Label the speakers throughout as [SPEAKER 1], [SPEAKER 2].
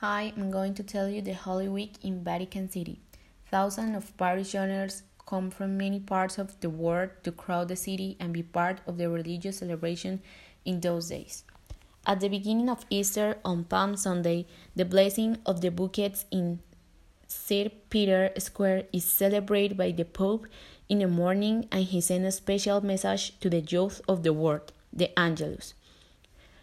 [SPEAKER 1] Hi, I'm going to tell you the Holy Week in Vatican City. Thousands of parishioners come from many parts of the world to crowd the city and be part of the religious celebration in those days. At the beginning of Easter on Palm Sunday, the blessing of the bouquets in St. Peter Square is celebrated by the Pope in the morning and he sends a special message to the youth of the world, the Angelus.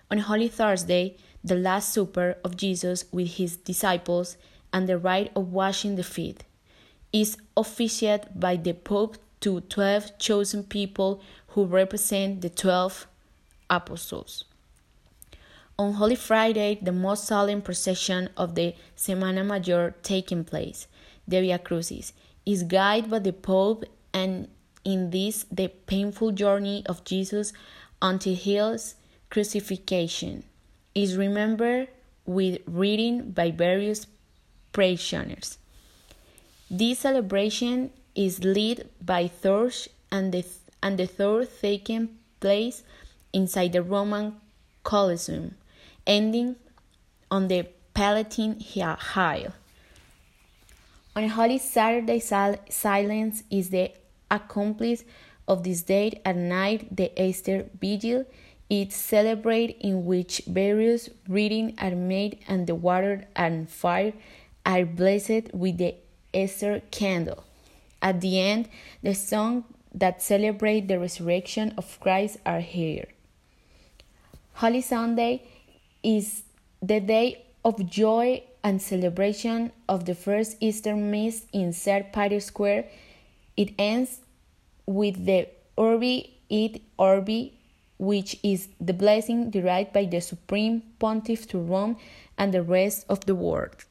[SPEAKER 1] On Holy Thursday, the Last Supper of Jesus with his disciples and the rite of washing the feet is officiated by the Pope to 12 chosen people who represent the 12 apostles. On Holy Friday, the most solemn procession of the Semana Mayor taking place, the Via Crucis, is guided by the Pope and in this the painful journey of Jesus until his crucifixion is remembered with reading by various parishioners. This celebration is led by torch and the, and the third taking place inside the Roman Colosseum, ending on the Palatine Hill. On Holy Saturday, silence is the accomplice of this date at night, the Easter Vigil it's celebrate in which various readings are made and the water and fire are blessed with the Easter candle. At the end, the song that celebrate the resurrection of Christ are here. Holy Sunday is the day of joy and celebration of the first Easter Mass in St. Peter's Square. It ends with the Urbi et Orbi which is the blessing derived by the Supreme Pontiff to Rome and the rest of the world.